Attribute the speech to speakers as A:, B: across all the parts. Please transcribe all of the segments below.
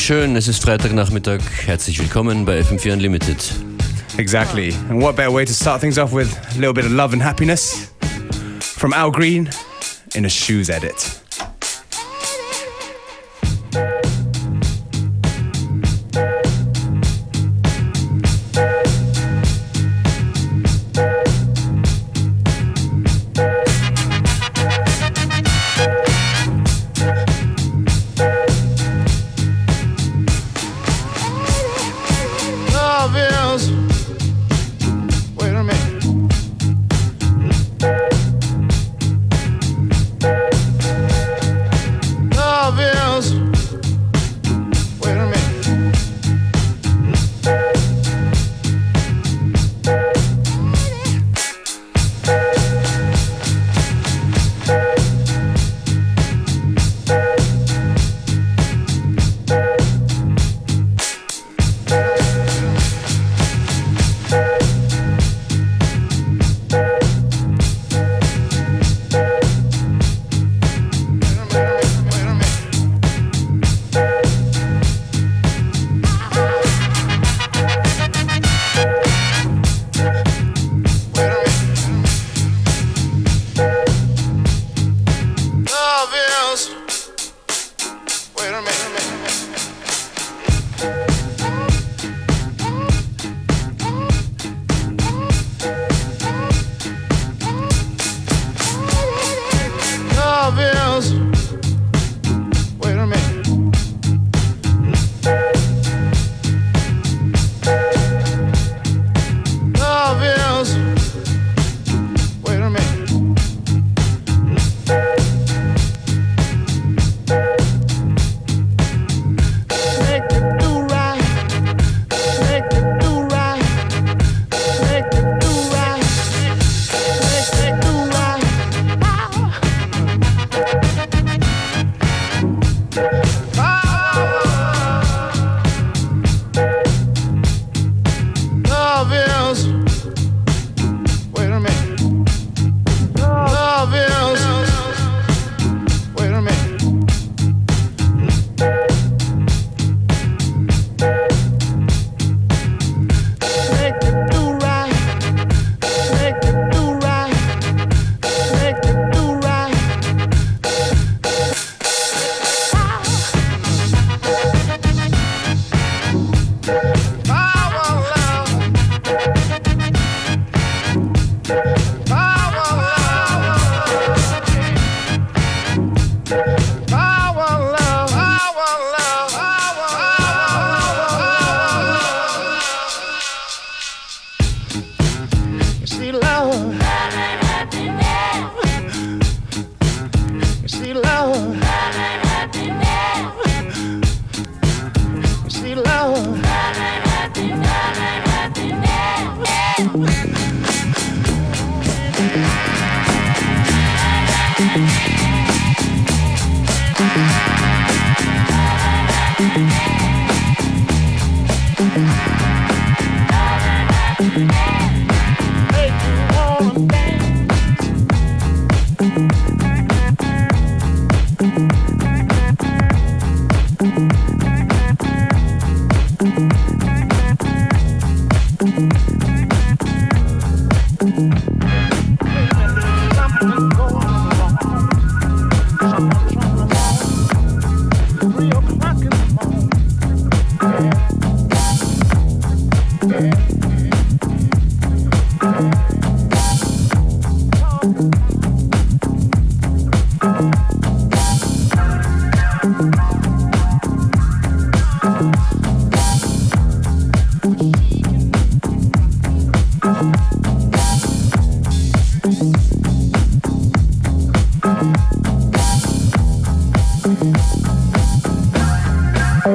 A: Schön, es ist Freitagnachmittag. Herzlich willkommen bei FM4 Unlimited.
B: Exactly. And what better way to start things off with a little bit of love and happiness from Al Green in a Shoes edit.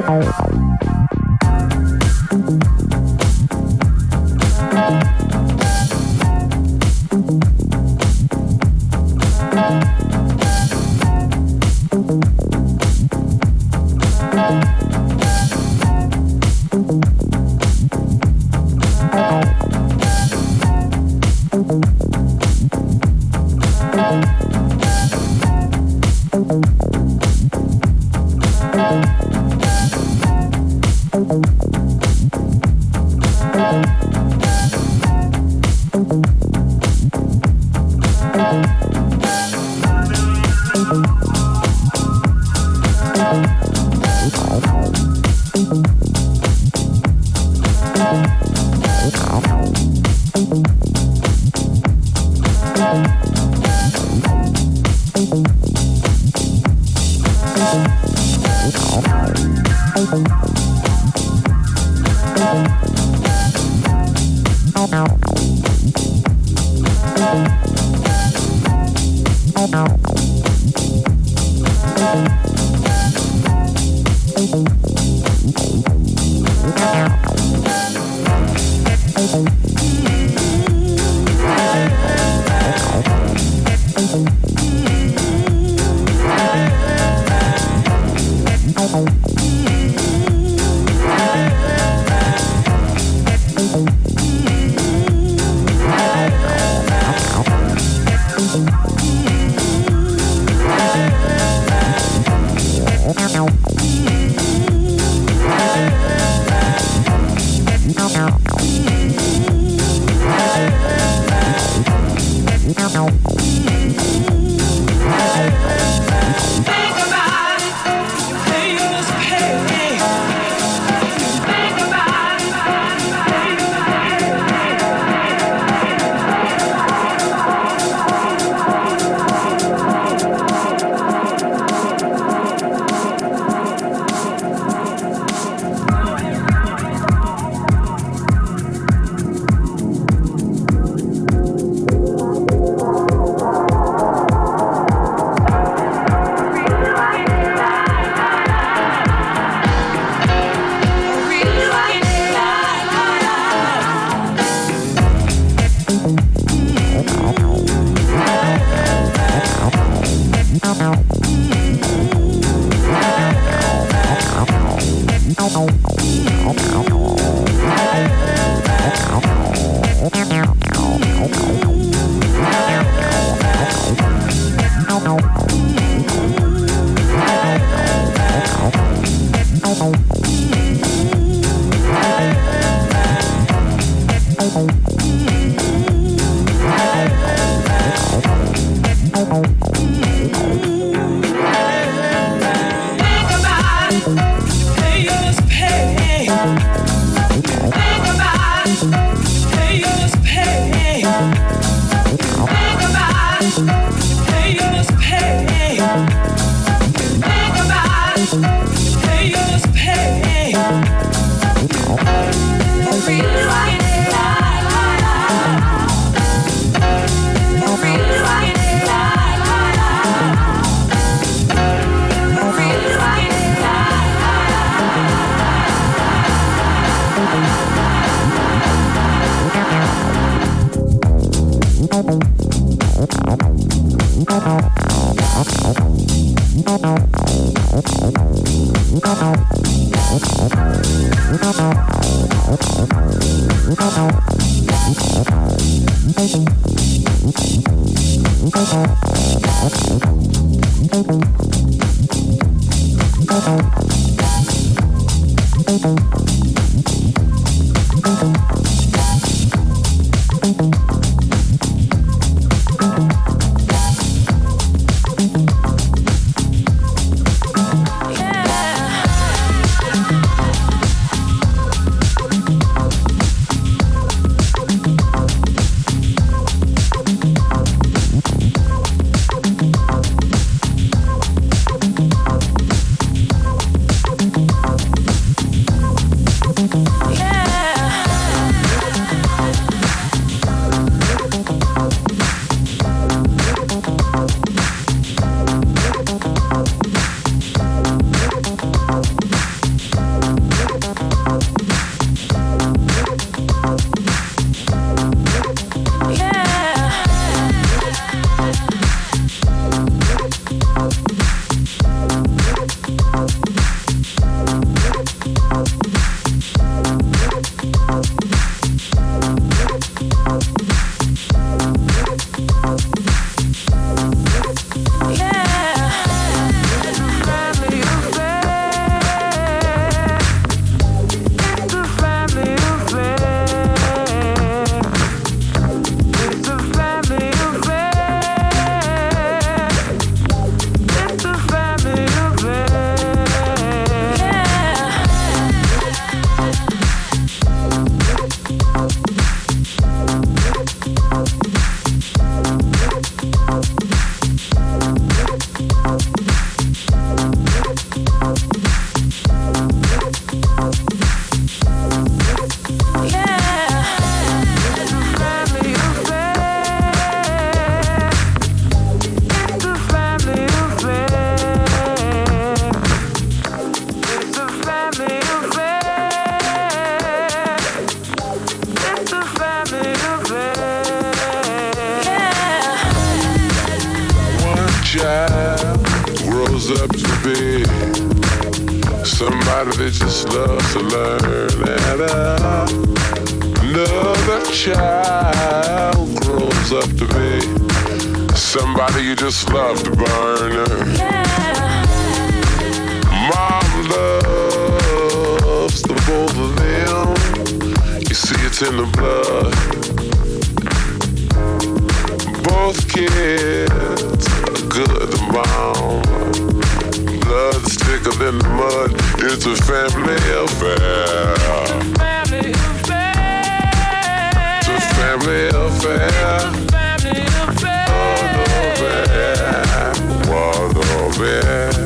C: Bye. Somebody you just love to burn. Mom loves the both of them. You see, it's in the blood both kids are good mom. Blood's thicker than the mud. It's a family affair. Family affair. It's a family affair. Family affair. bed.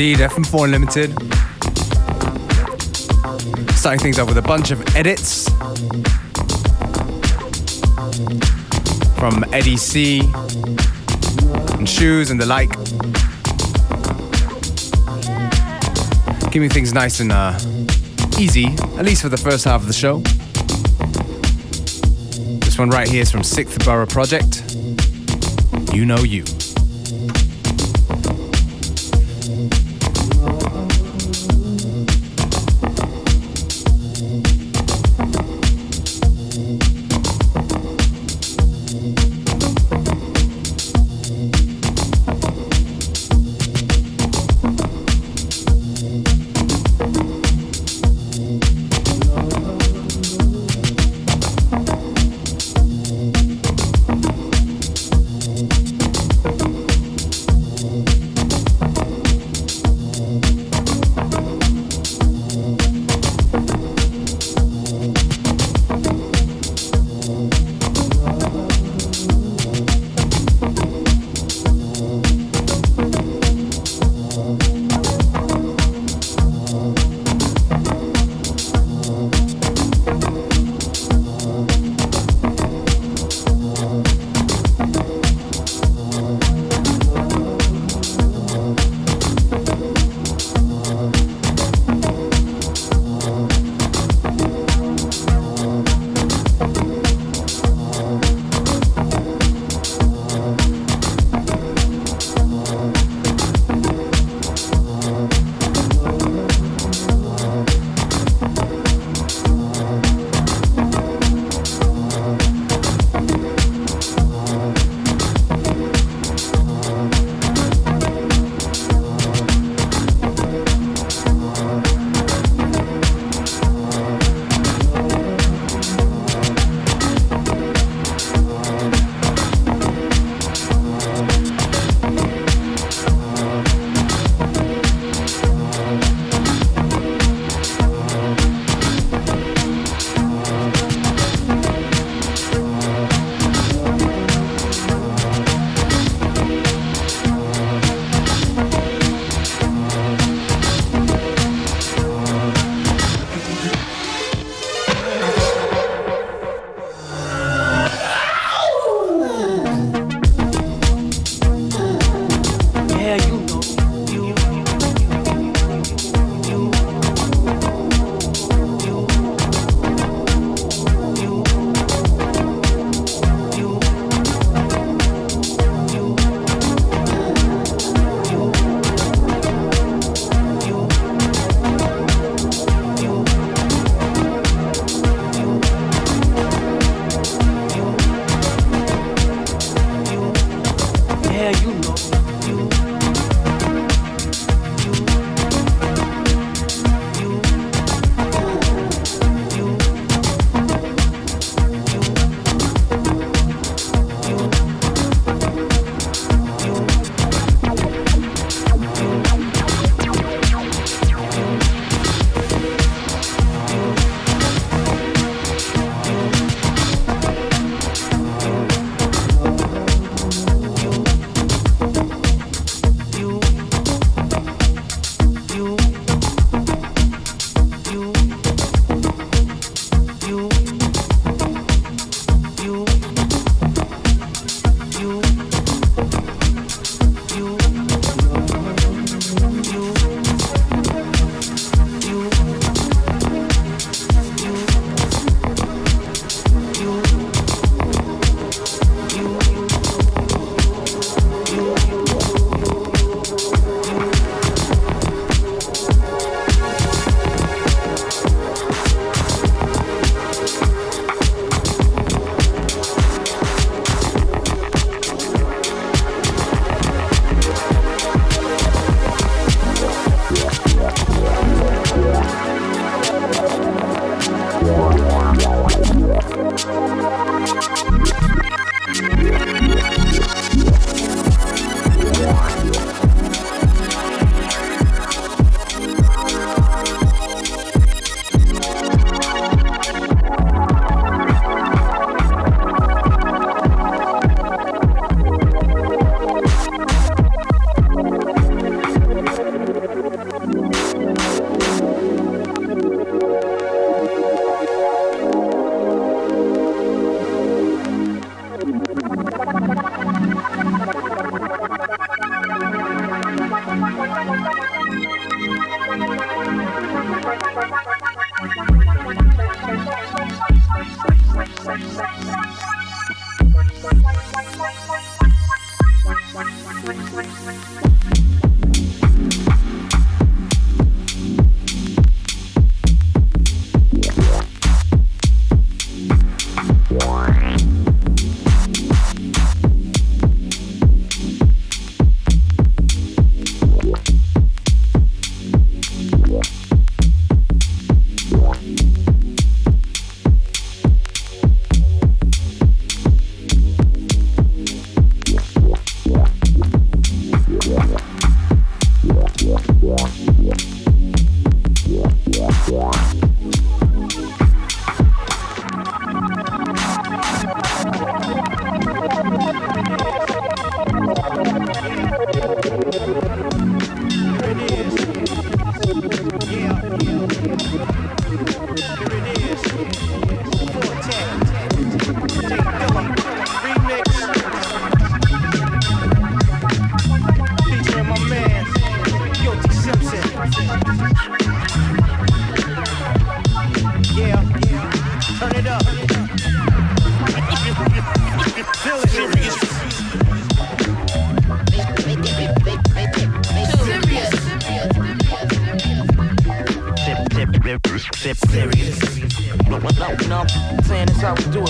B: indeed, FM4 Unlimited. Starting things off with a bunch of edits from Eddie C and Shoes and the like. Keeping things nice and uh, easy, at least for the first half of the show. This one right here is from Sixth Borough Project. You know you.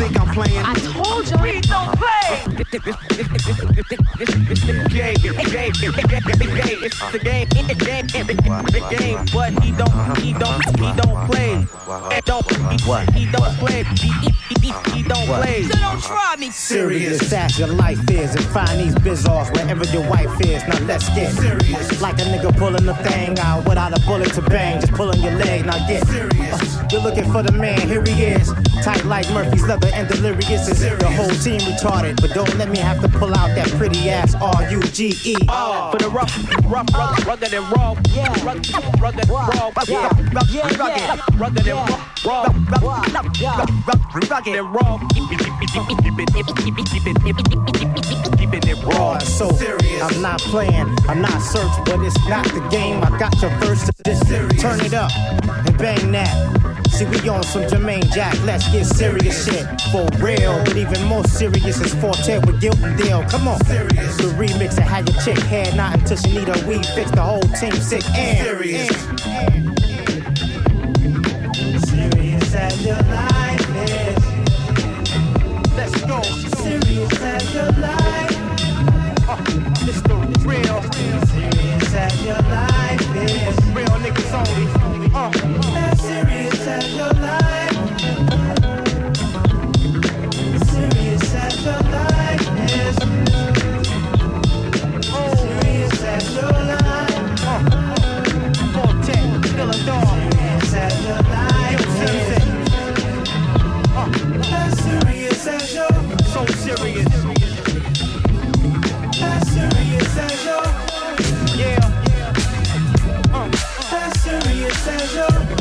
D: think I'm playing. I
E: told you we don't play.
D: It's the game, it's the game, it's the game, it's the game, it's the game. But he don't, he don't, he don't play. He don't, he, he don't play. He, he, he don't play.
E: So don't try me.
F: Serious as your life is, and find these biz offs wherever your wife is. Now let's get serious. Like a nigga pulling the thing out without a bullet to bang, just pulling your leg. Now get serious. Uh, you're looking for the man, here he is. Tight like Murphy's leather and delirious is the whole team retarded. But don't let me have to pull out that pretty ass R U G E.
D: For the rough, rough, rough, rugged and raw. Yeah. Rugged, rugged, raw. Yeah. Rugged, rugged, rugged and raw. Rugged and raw. It raw.
F: So serious. I'm not playing, I'm not search, but it's not the game. I got your first. Turn it up and bang that. See, we on some Jermaine Jack, let's get serious shit. For real, but even more serious is Forte with Guilt and Deal. Come on. Serious. The remix of had your chick head not until she need a weed fix. The whole team sick and serious. And, and. Serious as your life is.
D: Let's go.
F: Serious as your life.
D: Uh, it's the real.
F: Serious as your life is.
D: Real niggas only.
F: treasure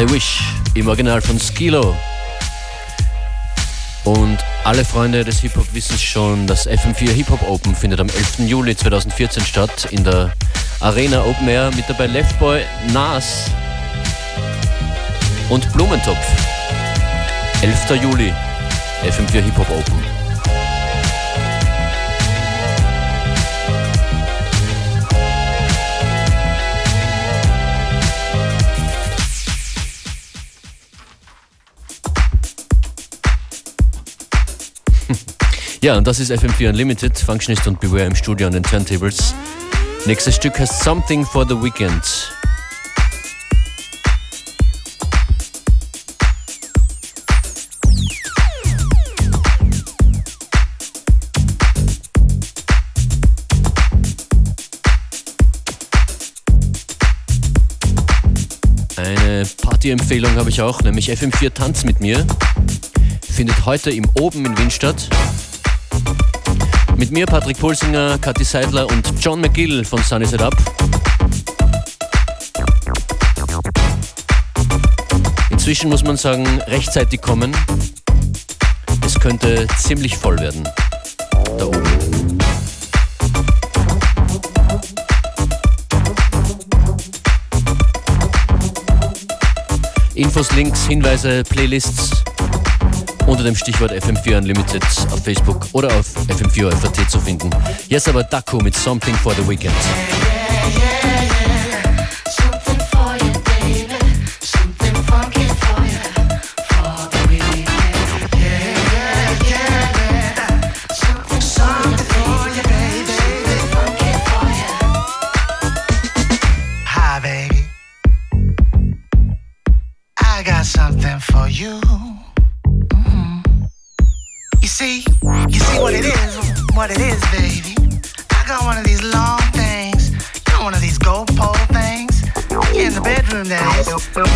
G: I Wish im Original von Skilo. Und alle Freunde des Hip-Hop wissen schon, das FM4 Hip-Hop Open findet am 11. Juli 2014 statt in der Arena Open Air mit dabei Leftboy, Nas und Blumentopf. 11. Juli, FM4 Hip-Hop Open. Ja, und das ist FM4 Unlimited, Functionist und Beware im Studio an den Turntables. Nächstes Stück heißt Something for the Weekend. Eine Party-Empfehlung habe ich auch, nämlich FM4 Tanz mit mir. Findet heute im Oben in Wien statt. Mit mir Patrick Pulsinger, Kathi Seidler und John McGill von Sunny Set Up. Inzwischen muss man sagen, rechtzeitig kommen. Es könnte ziemlich voll werden. Da oben. Infos, Links, Hinweise, Playlists unter dem Stichwort FM4 Unlimited auf Facebook oder auf FM4 zu finden. Jetzt aber Daku mit Something for the Weekend.
H: Boom.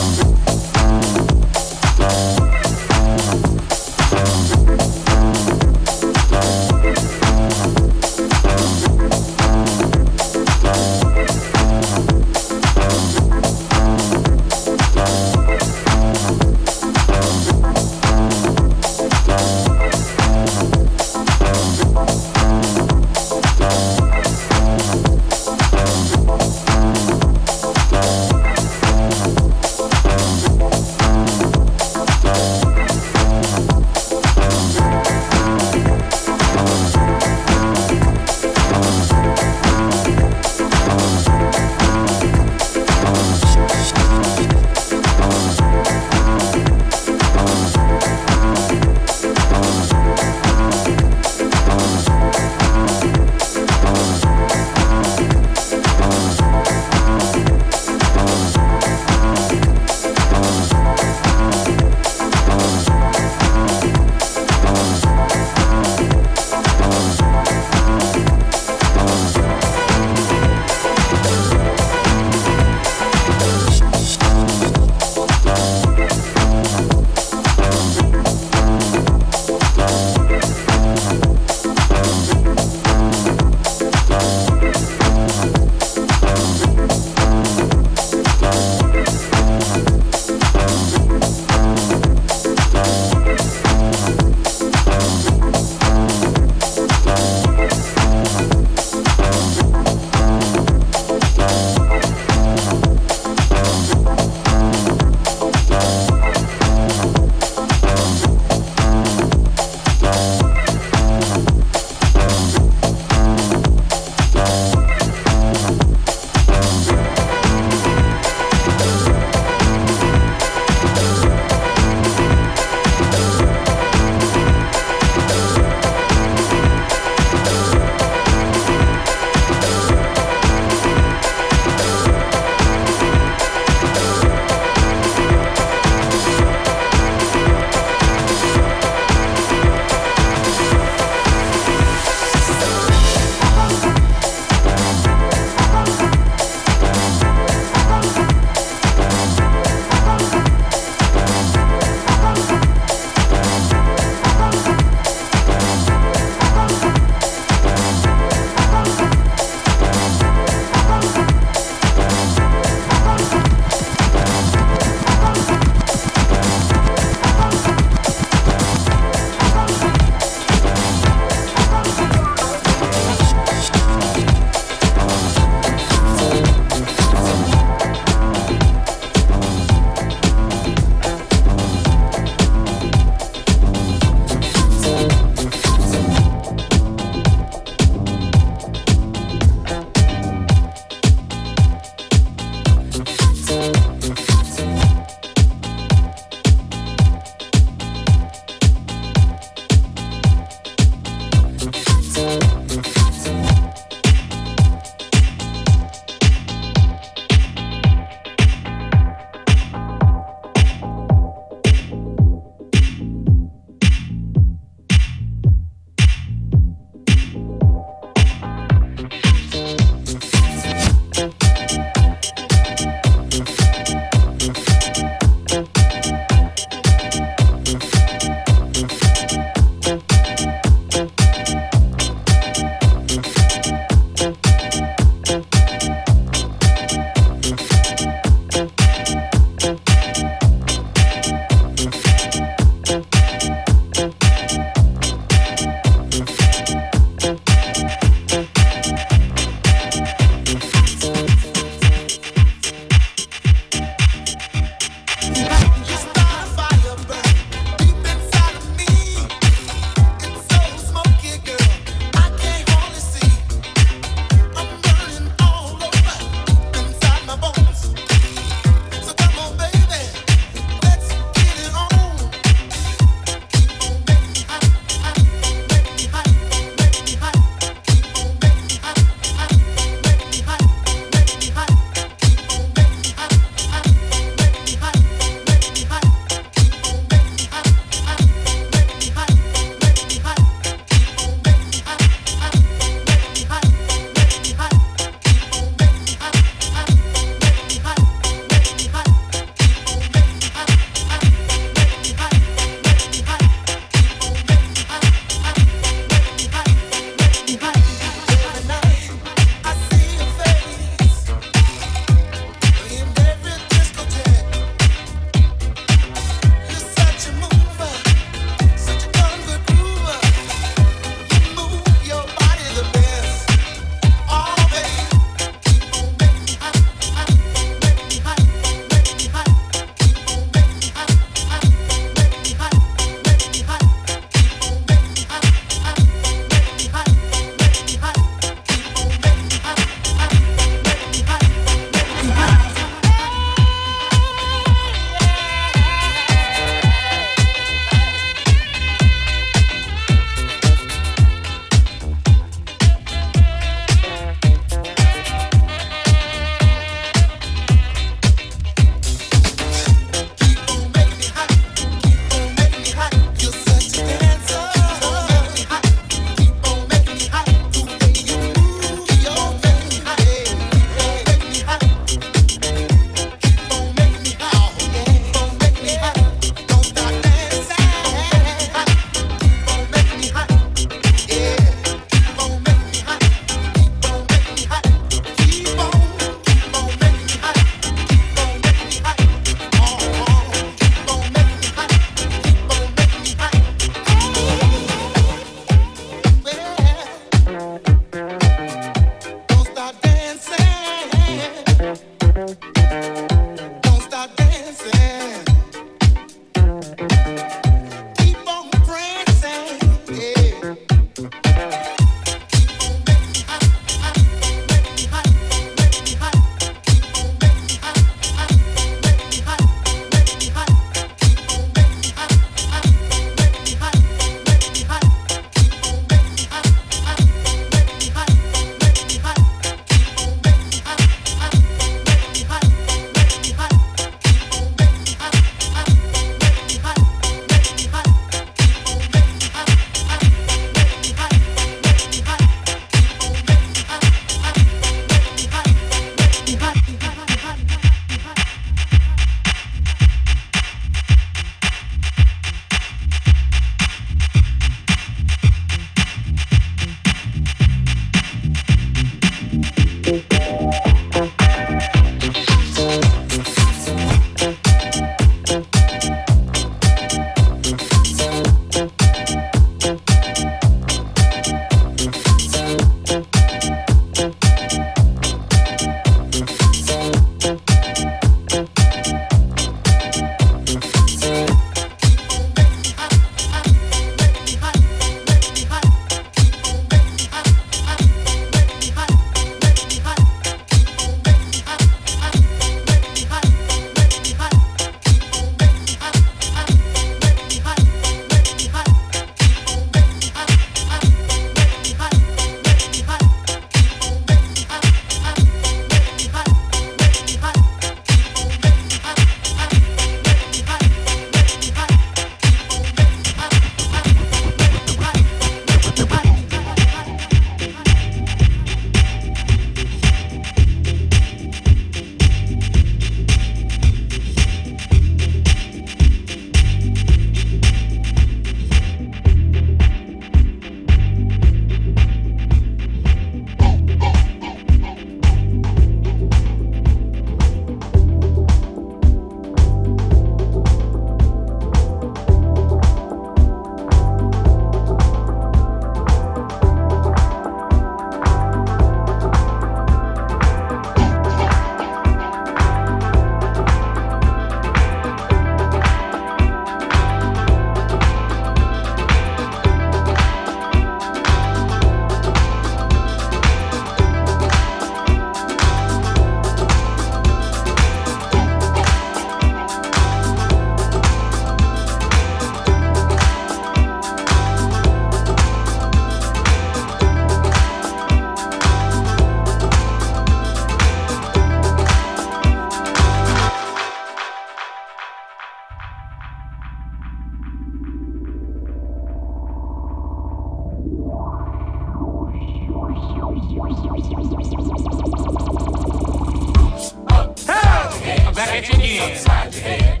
I: I'm back at you again.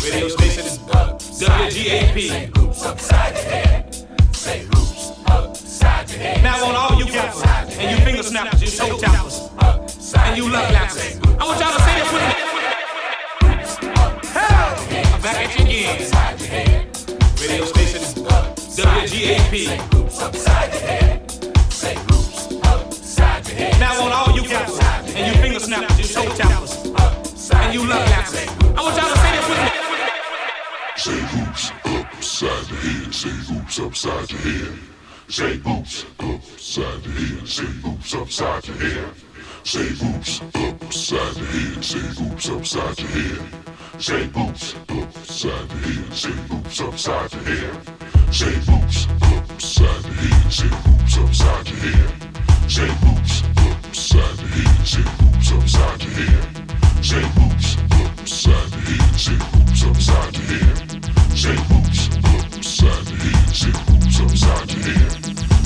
I: Radio station is WGAP. Now I want all you gappers and you finger snappers, you toe tappers, and you love lappers. I want y'all to say this with me. I'm back at you again. Radio station is WGAP. Now I want all you gappers and you finger snappers, you toe tappers, and you love lappers. I want y'all to say this with me.
C: Say hoops upside the head, say hoops upside the head, say hoops upside the head, say hoops upside the head, say hoops upside the head, say hoops upside the head, say hoops upside the head, say hoops upside the head, say hoops upside the head, say hoops upside the head, say hoops upside the head. Say hoops upside the head, say hoops your hoops upside your head. Say hoops upside your head. Say hoops hoops upside your head. Say hoops upside the head,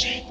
C: change.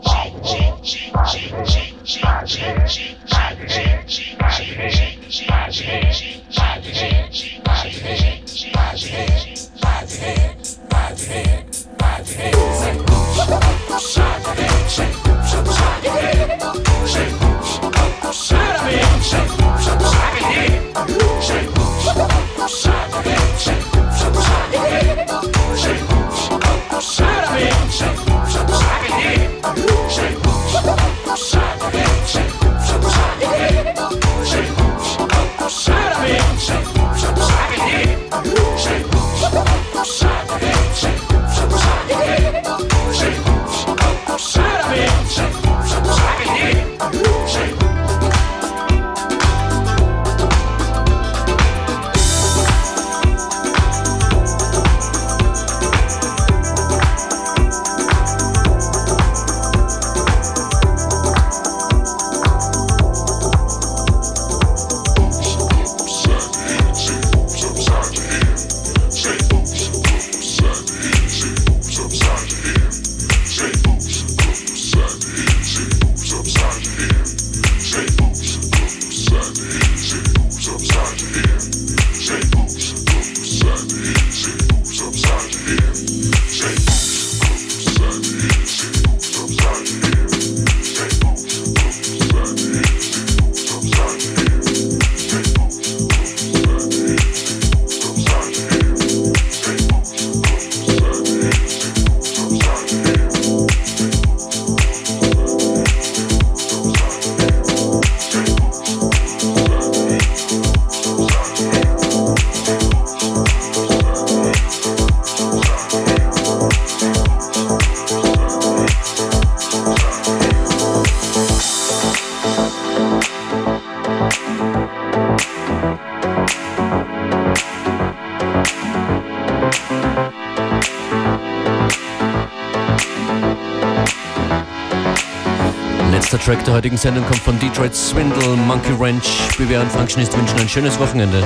A: Track der heutigen Sendung kommt von Detroit Swindle, Monkey Ranch. BWR und Functionist wünschen ein schönes Wochenende.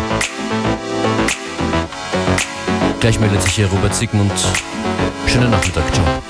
A: Gleich meldet sich hier Robert Sigmund. Schönen Nachmittag, ciao.